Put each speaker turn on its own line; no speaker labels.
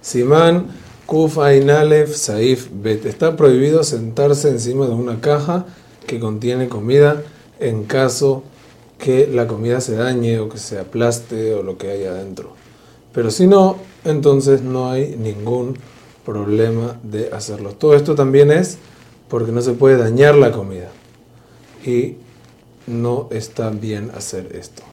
Simán Kuf Ainalef Saif Bet. Está prohibido sentarse encima de una caja que contiene comida en caso que la comida se dañe o que se aplaste o lo que haya adentro. Pero si no, entonces no hay ningún problema de hacerlo. Todo esto también es porque no se puede dañar la comida. Y no está bien hacer esto.